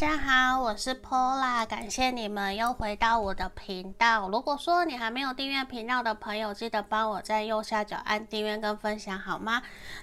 大家好，我是 Pola，感谢你们又回到我的频道。如果说你还没有订阅频道的朋友，记得帮我在右下角按订阅跟分享，好吗？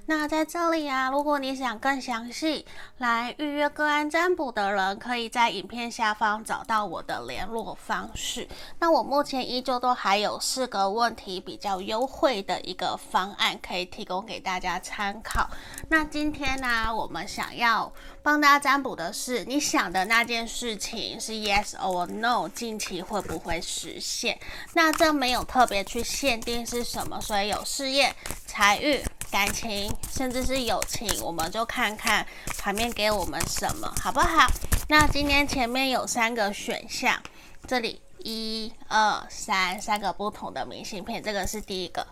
那在这里啊，如果你想更详细来预约个案占卜的人，可以在影片下方找到我的联络方式。那我目前依旧都还有四个问题比较优惠的一个方案可以提供给大家参考。那今天呢、我们想要帮大家占卜的是你想的那件事情是 yes or no，近期会不会实现？那这没有特别去限定是什么，所以有事业、财运、感情，甚至是友情，我们就看看牌面给我们什么，好不好？那今天前面有三个选项，这里一二三，三个不同的明信片，这个是第一个，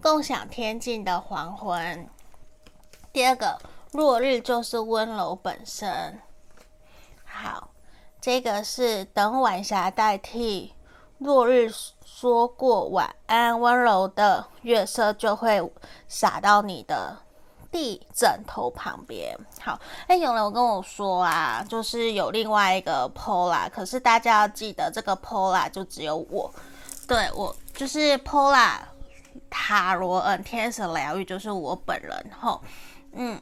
共享天际的黄昏；第二个，落日就是温柔本身。好，这个是等晚霞代替落日说过晚安，温柔的月色就会洒到你的地枕头旁边。好，哎，有人有跟我说啊，就是有另外一个 Pola，可是大家要记得，这个 Pola 就只有我，对，我就是 Pola 塔罗恩，天使疗愈就是我本人吼，嗯。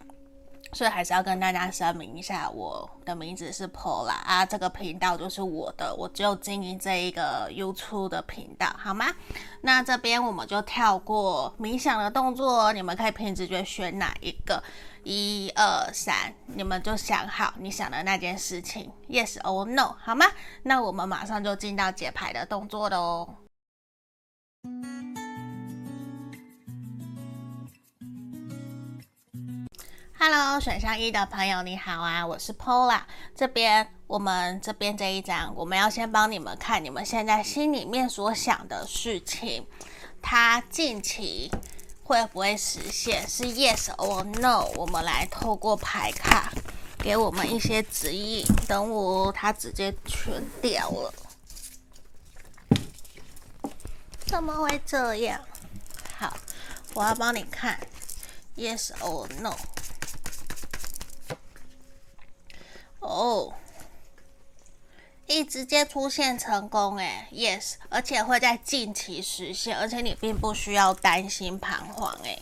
所以还是要跟大家声明一下，我的名字是 Paula 啊，这个频道就是我的，我只有经营这一个 YouTube 的频道，好吗？那这边我们就跳过冥想的动作，你们可以凭直觉选哪一个，一二三，你们就想好你想的那件事情，Yes or No，好吗？那我们马上就进到解牌的动作喽。Hello，选项一的朋友你好啊，我是 Paula。这边我们这边这一张，我们要先帮你们看你们现在心里面所想的事情，它近期会不会实现？是 Yes or No？我们来透过牌卡给我们一些指引。等我，它直接全掉了，怎么会这样？好，我要帮你看 Yes or No。哦，一直接出现成功，哎，yes，而且会在近期实现，而且你并不需要担心彷徨，哎，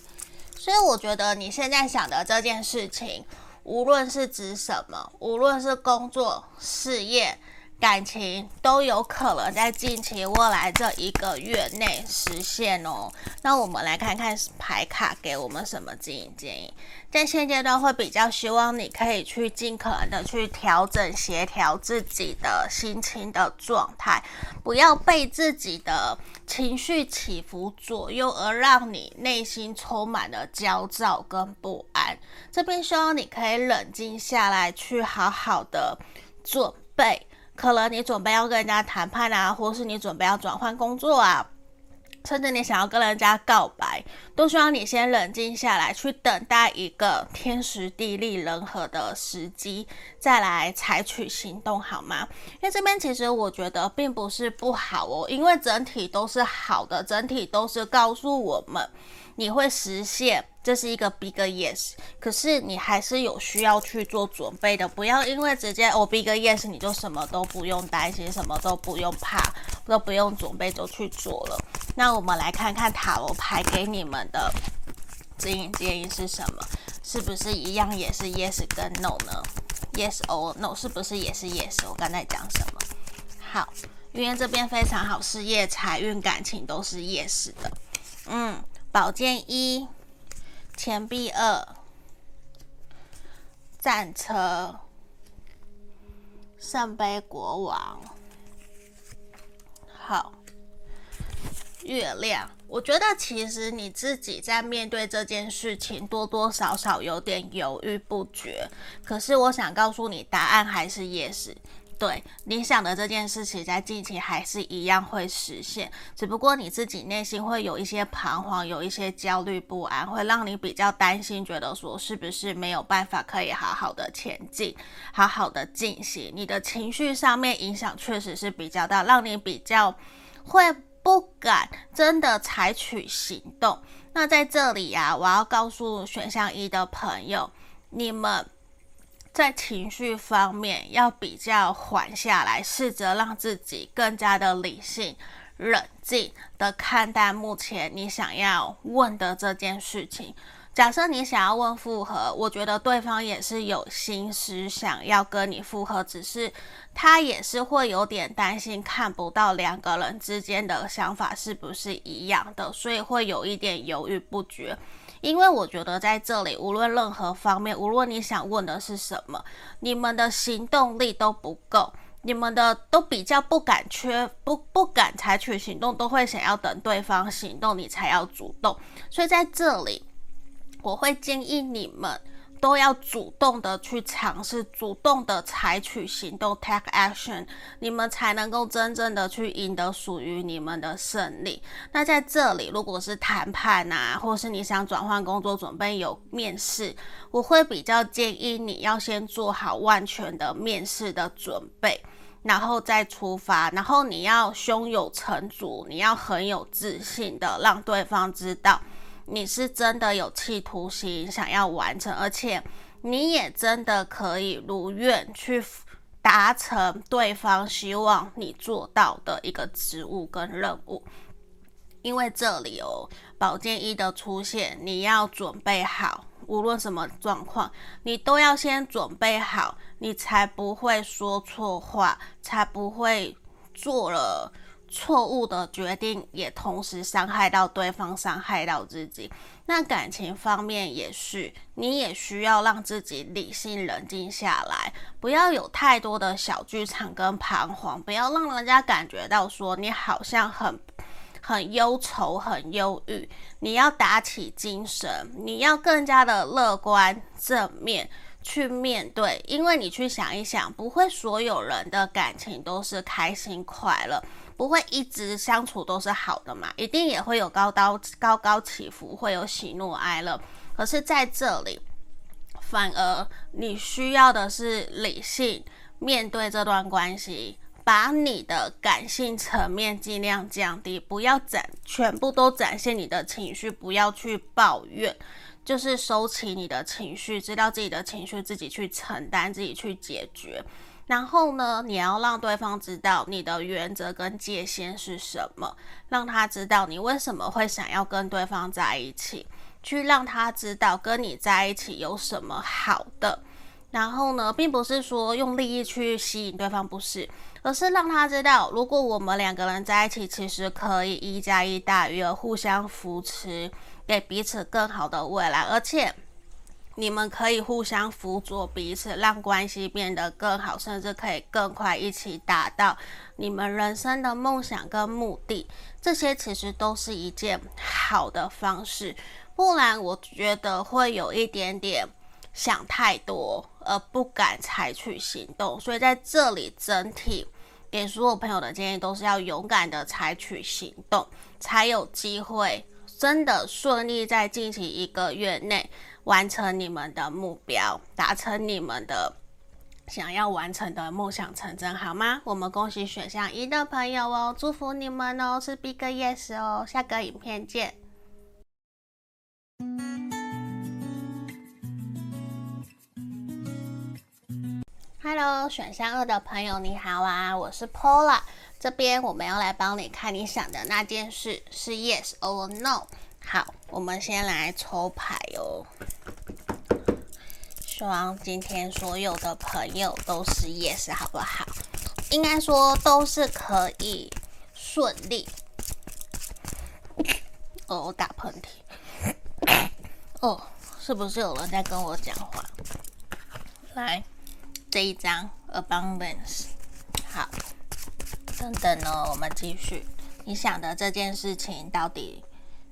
所以我觉得你现在想的这件事情，无论是指什么，无论是工作、事业。感情都有可能在近期未来这一个月内实现哦。那我们来看看牌卡给我们什么建议建议。在现阶段会比较希望你可以去尽可能的去调整协调自己的心情的状态，不要被自己的情绪起伏左右，而让你内心充满了焦躁跟不安。这边希望你可以冷静下来，去好好的准备。可能你准备要跟人家谈判啊，或是你准备要转换工作啊，甚至你想要跟人家告白，都需要你先冷静下来，去等待一个天时地利人和的时机，再来采取行动，好吗？因为这边其实我觉得并不是不好哦，因为整体都是好的，整体都是告诉我们。你会实现，这是一个 big yes，可是你还是有需要去做准备的，不要因为直接哦 big yes，你就什么都不用担心，什么都不用怕，都不用准备就去做了。那我们来看看塔罗牌给你们的指引建议是什么？是不是一样也是 yes 跟 no 呢？Yes or no 是不是也是 yes？我刚才讲什么？好，因为这边非常好，事业、财运、感情都是 yes 的，嗯。宝剑一，钱币二，战车，圣杯国王，好，月亮。我觉得其实你自己在面对这件事情，多多少少有点犹豫不决。可是我想告诉你，答案还是 yes。对，你想的这件事情，在近期还是一样会实现，只不过你自己内心会有一些彷徨，有一些焦虑不安，会让你比较担心，觉得说是不是没有办法可以好好的前进，好好的进行。你的情绪上面影响确实是比较大，让你比较会不敢真的采取行动。那在这里呀、啊，我要告诉选项一的朋友，你们。在情绪方面要比较缓下来，试着让自己更加的理性、冷静的看待目前你想要问的这件事情。假设你想要问复合，我觉得对方也是有心思想要跟你复合，只是他也是会有点担心看不到两个人之间的想法是不是一样的，所以会有一点犹豫不决。因为我觉得在这里，无论任何方面，无论你想问的是什么，你们的行动力都不够，你们的都比较不敢缺不不敢采取行动，都会想要等对方行动你才要主动，所以在这里。我会建议你们都要主动的去尝试，主动的采取行动，take action，你们才能够真正的去赢得属于你们的胜利。那在这里，如果是谈判啊，或是你想转换工作，准备有面试，我会比较建议你要先做好万全的面试的准备，然后再出发。然后你要胸有成竹，你要很有自信的让对方知道。你是真的有企图心，想要完成，而且你也真的可以如愿去达成对方希望你做到的一个职务跟任务。因为这里哦，宝剑一的出现，你要准备好，无论什么状况，你都要先准备好，你才不会说错话，才不会做了。错误的决定也同时伤害到对方，伤害到自己。那感情方面也是，你也需要让自己理性冷静下来，不要有太多的小剧场跟彷徨，不要让人家感觉到说你好像很很忧愁、很忧郁。你要打起精神，你要更加的乐观正面去面对，因为你去想一想，不会所有人的感情都是开心快乐。不会一直相处都是好的嘛，一定也会有高高高高起伏，会有喜怒哀乐。可是在这里，反而你需要的是理性面对这段关系，把你的感性层面尽量降低，不要展全部都展现你的情绪，不要去抱怨，就是收起你的情绪，知道自己的情绪自己去承担，自己去解决。然后呢，你要让对方知道你的原则跟界限是什么，让他知道你为什么会想要跟对方在一起，去让他知道跟你在一起有什么好的。然后呢，并不是说用利益去吸引对方，不是，而是让他知道，如果我们两个人在一起，其实可以一加一大于二，互相扶持，给彼此更好的未来，而且。你们可以互相辅佐彼此，让关系变得更好，甚至可以更快一起达到你们人生的梦想跟目的。这些其实都是一件好的方式，不然我觉得会有一点点想太多而不敢采取行动。所以在这里，整体给所有朋友的建议都是要勇敢的采取行动，才有机会真的顺利在近期一个月内。完成你们的目标，达成你们的想要完成的梦想成真，好吗？我们恭喜选项一的朋友哦，祝福你们哦，是 Big Yes 哦，下个影片见。Hello，选项二的朋友你好啊，我是 Paula，这边我们要来帮你看你想的那件事是 Yes or No。好，我们先来抽牌哦。希望今天所有的朋友都是 yes，好不好？应该说都是可以顺利。哦，我打喷嚏。哦，是不是有人在跟我讲话？来，这一张 abundance。好，等等呢，我们继续。你想的这件事情到底？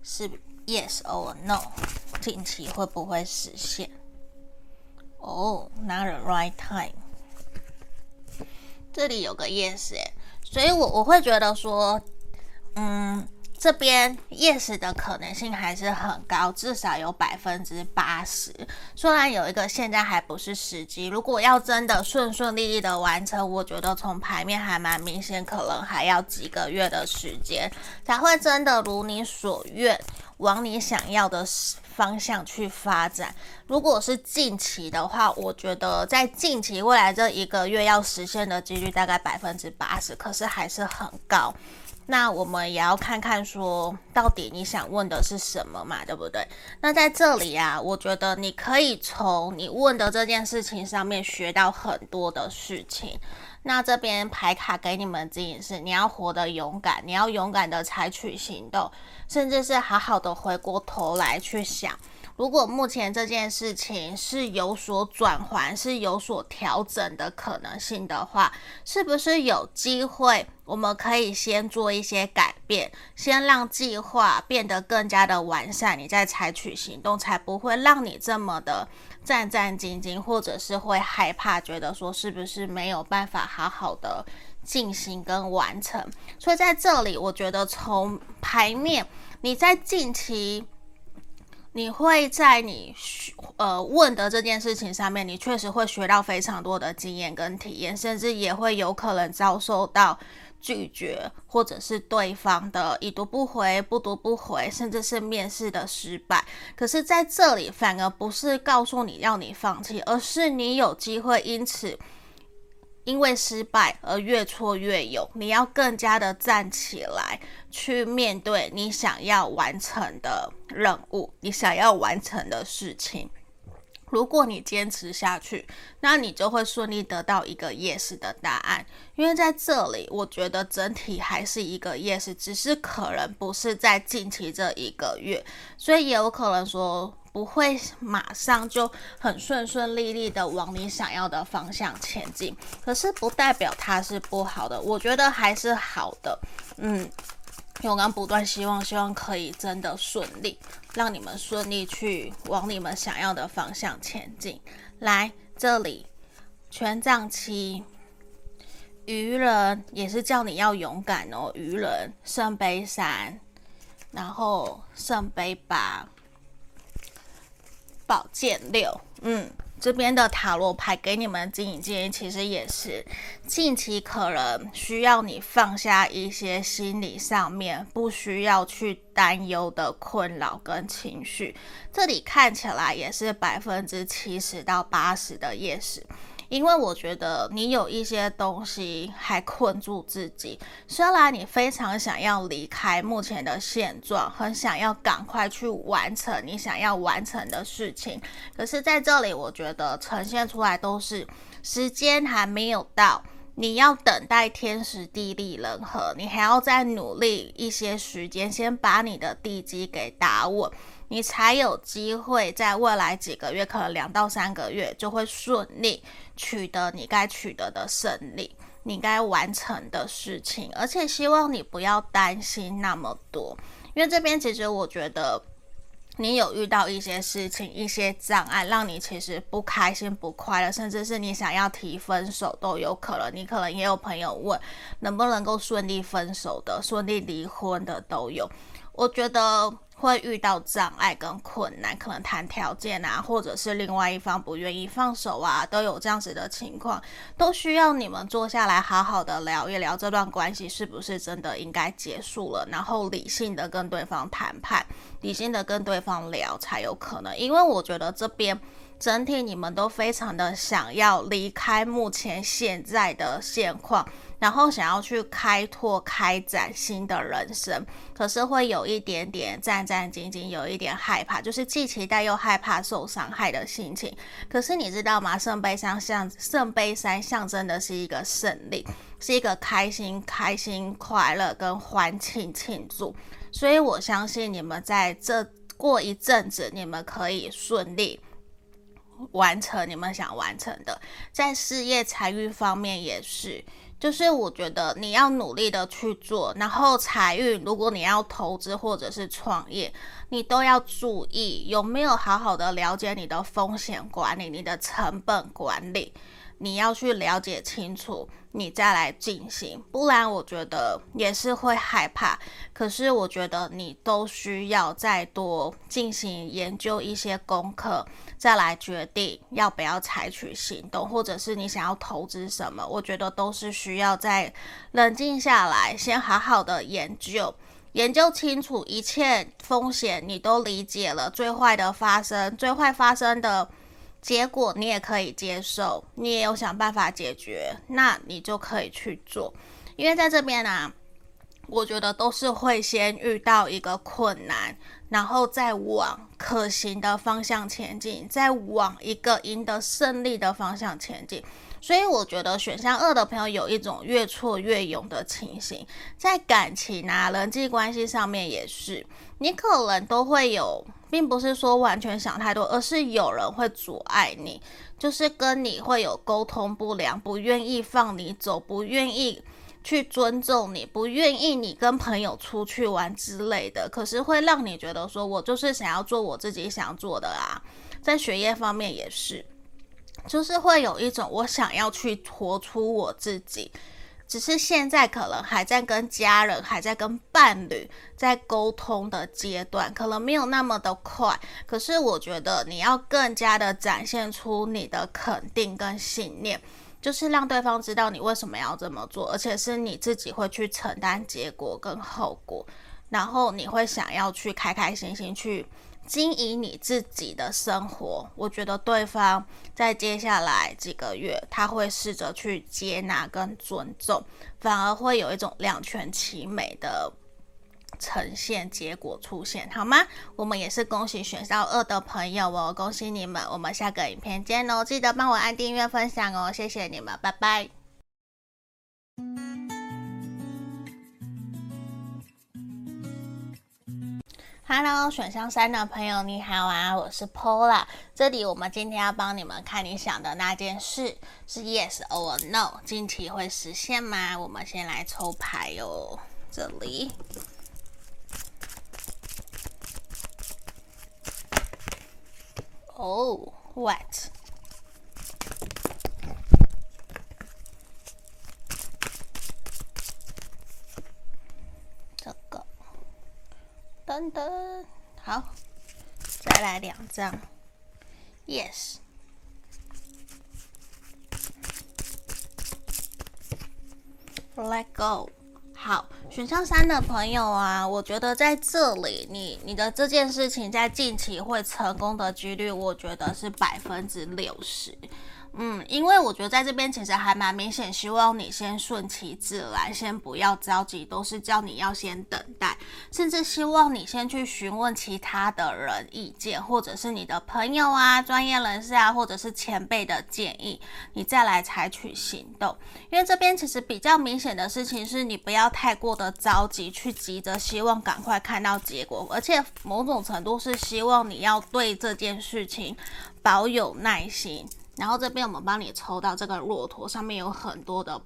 是 yes or no，近期会不会实现？哦、not the right time。这里有个 yes 哎，所以我我会觉得说，嗯，这边 yes 的可能性还是很高，至少有百分之八十。虽然有一个现在还不是时机，如果要真的顺顺利利的完成，我觉得从牌面还蛮明显，可能还要几个月的时间才会真的如你所愿，往你想要的方向去发展。如果是近期的话，我觉得在近期未来这一个月要实现的几率大概百分之八十，可是还是很高。那我们也要看看说，到底你想问的是什么嘛，对不对？那在这里啊，我觉得你可以从你问的这件事情上面学到很多的事情。那这边牌卡给你们指引是，你要活得勇敢，你要勇敢的采取行动，甚至是好好的回过头来去想。如果目前这件事情是有所转换，是有所调整的可能性的话，是不是有机会我们可以先做一些改变，先让计划变得更加的完善，你再采取行动，才不会让你这么的战战兢兢，或者是会害怕，觉得说是不是没有办法好好的进行跟完成。所以在这里，我觉得从牌面，你在近期。你会在你呃问的这件事情上面，你确实会学到非常多的经验跟体验，甚至也会有可能遭受到拒绝，或者是对方的已读不回、不读不回，甚至是面试的失败。可是在这里，反而不是告诉你要你放弃，而是你有机会因此。因为失败而越挫越勇，你要更加的站起来，去面对你想要完成的任务，你想要完成的事情。如果你坚持下去，那你就会顺利得到一个 yes 的答案。因为在这里，我觉得整体还是一个 yes，只是可能不是在近期这一个月，所以也有可能说。不会马上就很顺顺利利的往你想要的方向前进，可是不代表它是不好的，我觉得还是好的。嗯，永刚不断希望，希望可以真的顺利，让你们顺利去往你们想要的方向前进。来这里，权杖七，愚人也是叫你要勇敢哦。愚人，圣杯三，然后圣杯八。宝剑六，嗯，这边的塔罗牌给你们经营建议，其实也是近期可能需要你放下一些心理上面不需要去担忧的困扰跟情绪。这里看起来也是百分之七十到八十的夜市。因为我觉得你有一些东西还困住自己，虽然你非常想要离开目前的现状，很想要赶快去完成你想要完成的事情，可是在这里，我觉得呈现出来都是时间还没有到，你要等待天时地利人和，你还要再努力一些时间，先把你的地基给打稳。你才有机会在未来几个月，可能两到三个月就会顺利取得你该取得的胜利，你该完成的事情。而且希望你不要担心那么多，因为这边其实我觉得你有遇到一些事情、一些障碍，让你其实不开心、不快乐，甚至是你想要提分手都有可能。你可能也有朋友问能不能够顺利分手的、顺利离婚的都有。我觉得。会遇到障碍跟困难，可能谈条件啊，或者是另外一方不愿意放手啊，都有这样子的情况，都需要你们坐下来好好的聊一聊这段关系是不是真的应该结束了，然后理性的跟对方谈判，理性的跟对方聊才有可能，因为我觉得这边。整体你们都非常的想要离开目前现在的现况，然后想要去开拓、开展新的人生，可是会有一点点战战兢兢，有一点害怕，就是既期待又害怕受伤害的心情。可是你知道吗？圣杯三象圣杯三象征的是一个胜利，是一个开心、开心、快乐跟欢庆庆祝。所以我相信你们在这过一阵子，你们可以顺利。完成你们想完成的，在事业财运方面也是，就是我觉得你要努力的去做，然后财运，如果你要投资或者是创业，你都要注意有没有好好的了解你的风险管理、你的成本管理。你要去了解清楚，你再来进行，不然我觉得也是会害怕。可是我觉得你都需要再多进行研究一些功课，再来决定要不要采取行动，或者是你想要投资什么，我觉得都是需要再冷静下来，先好好的研究，研究清楚一切风险，你都理解了，最坏的发生，最坏发生的。结果你也可以接受，你也有想办法解决，那你就可以去做。因为在这边呢、我觉得都是会先遇到一个困难，然后再往可行的方向前进，再往一个赢得胜利的方向前进。所以我觉得选项二的朋友有一种越挫越勇的情形，在感情啊、人际关系上面也是，你可能都会有。并不是说完全想太多，而是有人会阻碍你，就是跟你会有沟通不良，不愿意放你走，不愿意去尊重你，不愿意你跟朋友出去玩之类的。可是会让你觉得说，我就是想要做我自己想做的啊，在学业方面也是，就是会有一种我想要去活出我自己。只是现在可能还在跟家人、还在跟伴侣在沟通的阶段，可能没有那么的快。可是我觉得你要更加的展现出你的肯定跟信念，就是让对方知道你为什么要这么做，而且是你自己会去承担结果跟后果，然后你会想要去开开心心去。经营你自己的生活，我觉得对方在接下来几个月，他会试着去接纳跟尊重，反而会有一种两全其美的呈现结果出现，好吗？我们也是恭喜选到二的朋友哦，恭喜你们！我们下个影片见哦，记得帮我按订阅、分享哦，谢谢你们，拜拜。Hello，选项三的朋友你好啊，我是 Paula。这里我们今天要帮你们看你想的那件事是 Yes or No，近期会实现吗？我们先来抽牌哦，这里。Oh, what？等等，好，再来两张，Yes，Let go。好，选项三的朋友啊，我觉得在这里，你你的这件事情在近期会成功的几率，我觉得是百分之六十。嗯，因为我觉得在这边其实还蛮明显，希望你先顺其自然，先不要着急，都是叫你要先等待，甚至希望你先去询问其他的人意见，或者是你的朋友啊、专业人士啊，或者是前辈的建议，你再来采取行动。因为这边其实比较明显的事情是你不要太过的着急，去急着希望赶快看到结果，而且某种程度是希望你要对这件事情保有耐心。然后这边我们帮你抽到这个骆驼，上面有很多的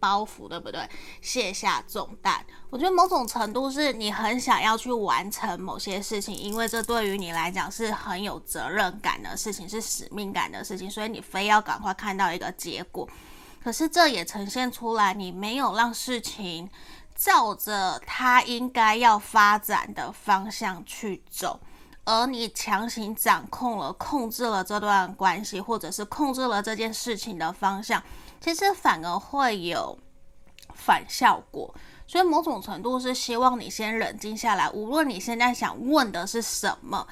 包袱，对不对？卸下重担。我觉得某种程度是你很想要去完成某些事情，因为这对于你来讲是很有责任感的事情，是使命感的事情，所以你非要赶快看到一个结果。可是这也呈现出来，你没有让事情照着它应该要发展的方向去走。而你强行掌控了、控制了这段关系，或者是控制了这件事情的方向，其实反而会有反效果。所以某种程度是希望你先冷静下来。无论你现在想问的是什么，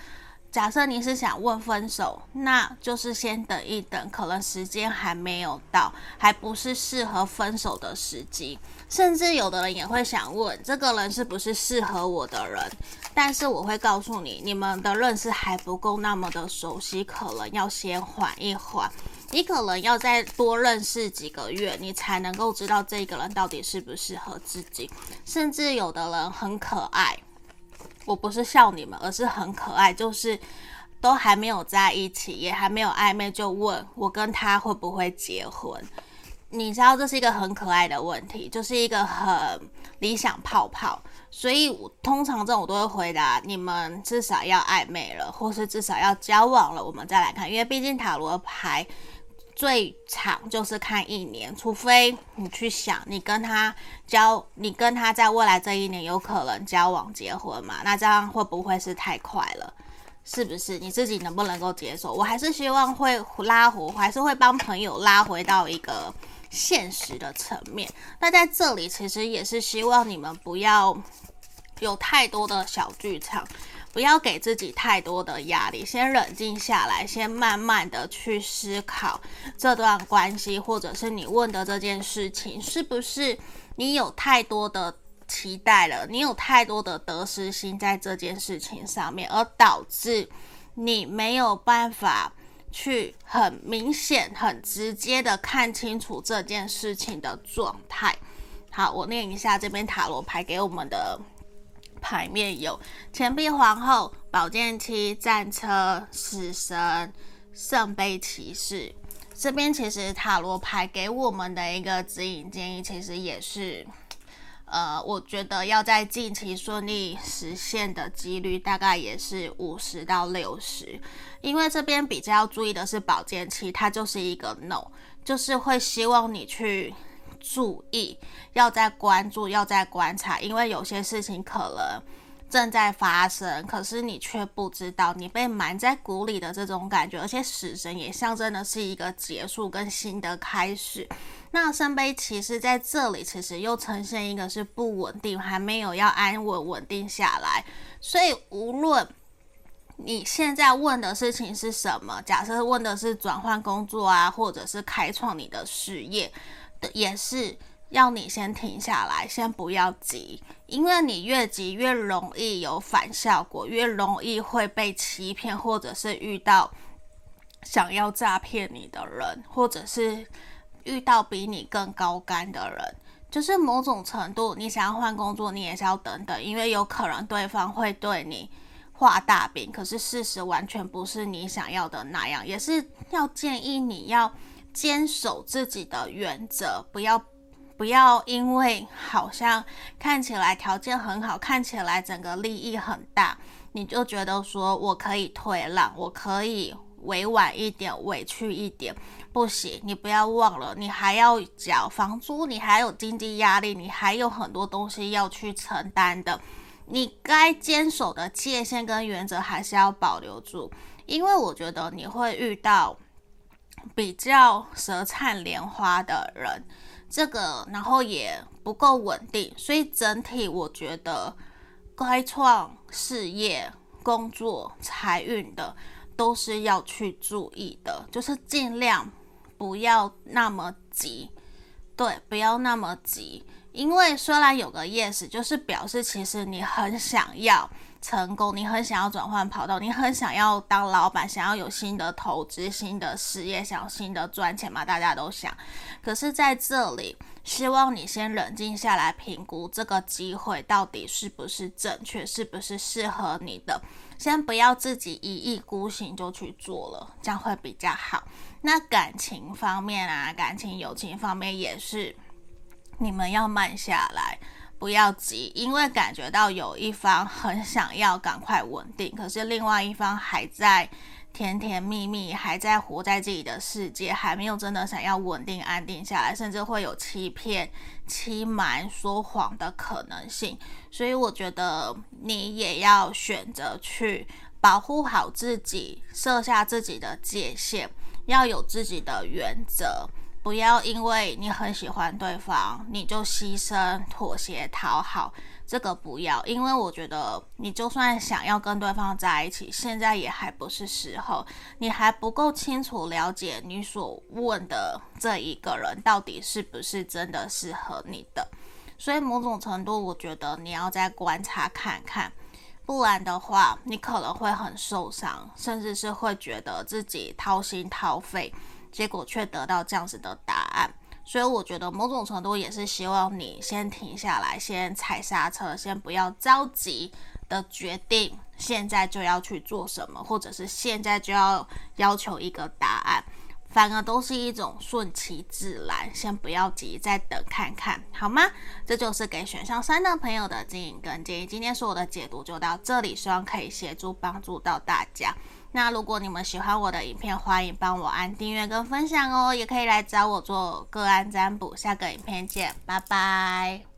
假设你是想问分手，那就是先等一等，可能时间还没有到，还不是适合分手的时机。甚至有的人也会想问，这个人是不是适合我的人？但是我会告诉你，你们的认识还不够那么的熟悉，可能要先缓一缓。你可能要再多认识几个月，你才能够知道这个人到底适不适合自己。甚至有的人很可爱，我不是笑你们，而是很可爱，就是都还没有在一起，也还没有暧昧，就问我跟他会不会结婚。你知道这是一个很可爱的问题，就是一个很理想泡泡，所以通常这种我都会回答：你们至少要暧昧了，或是至少要交往了，我们再来看。因为毕竟塔罗牌最长就是看一年，除非你去想你跟他交，你跟他在未来这一年有可能交往结婚嘛？那这样会不会是太快了？是不是？你自己能不能够接受？我还是希望会拉回，还是会帮朋友拉回到一个现实的层面。那在这里其实也是希望你们不要有太多的小剧场。不要给自己太多的压力，先冷静下来，先慢慢的去思考这段关系，或者是你问的这件事情，是不是你有太多的期待了？你有太多的得失心在这件事情上面，而导致你没有办法去很明显、很直接的看清楚这件事情的状态。好，我念一下这边塔罗牌给我们的。牌面有钱币皇后、宝剑七、战车、死神、圣杯骑士。这边其实塔罗牌给我们的一个指引建议，其实也是，呃，我觉得要在近期顺利实现的几率大概也是五十到六十。因为这边比较要注意的是宝剑七，它就是一个 no，就是会希望你去。注意，要在关注，要在观察，因为有些事情可能正在发生，可是你却不知道，你被埋在鼓里的这种感觉。而且死神也象征的是一个结束跟新的开始。那圣杯骑士在这里其实又呈现一个是不稳定，还没有要安稳稳定下来。所以无论你现在问的事情是什么，假设问的是转换工作啊，或者是开创你的事业。也是要你先停下来，先不要急，因为你越急越容易有反效果，越容易会被欺骗，或者是遇到想要诈骗你的人，或者是遇到比你更高干的人。就是某种程度，你想要换工作，你也是要等等，因为有可能对方会对你画大饼，可是事实完全不是你想要的那样，也是要建议你要。坚守自己的原则，不要不要因为好像看起来条件很好，看起来整个利益很大，你就觉得说我可以退让，我可以委婉一点，委屈一点，不行，你不要忘了，你还要缴房租，你还有经济压力，你还有很多东西要去承担的，你该坚守的界限跟原则还是要保留住，因为我觉得你会遇到。比较舌灿莲花的人，这个然后也不够稳定，所以整体我觉得开创事业、工作、财运的都是要去注意的，就是尽量不要那么急，对，不要那么急，因为虽然有个 yes，就是表示其实你很想要。成功，你很想要转换跑道，你很想要当老板，想要有新的投资、新的事业，想要新的赚钱嘛？大家都想。可是在这里，希望你先冷静下来，评估这个机会到底是不是正确，是不是适合你的。先不要自己一意孤行就去做了，这样会比较好。那感情方面啊，感情、友情方面也是，你们要慢下来。不要急，因为感觉到有一方很想要赶快稳定，可是另外一方还在甜甜蜜蜜，还在活在自己的世界，还没有真的想要稳定安定下来，甚至会有欺骗、欺瞒、说谎的可能性。所以我觉得你也要选择去保护好自己，设下自己的界限，要有自己的原则。不要因为你很喜欢对方，你就牺牲、妥协、讨好，这个不要。因为我觉得你就算想要跟对方在一起，现在也还不是时候，你还不够清楚了解你所问的这一个人到底是不是真的适合你的。所以某种程度，我觉得你要再观察看看，不然的话，你可能会很受伤，甚至是会觉得自己掏心掏肺。结果却得到这样子的答案，所以我觉得某种程度也是希望你先停下来，先踩刹车，先不要着急的决定现在就要去做什么，或者是现在就要要求一个答案。反而都是一种顺其自然，先不要急，再等看看，好吗？这就是给选项三的朋友的指引跟建议。今天所有的解读就到这里，希望可以协助帮助到大家。那如果你们喜欢我的影片，欢迎帮我按订阅跟分享哦，也可以来找我做个案占卜。下个影片见，拜拜。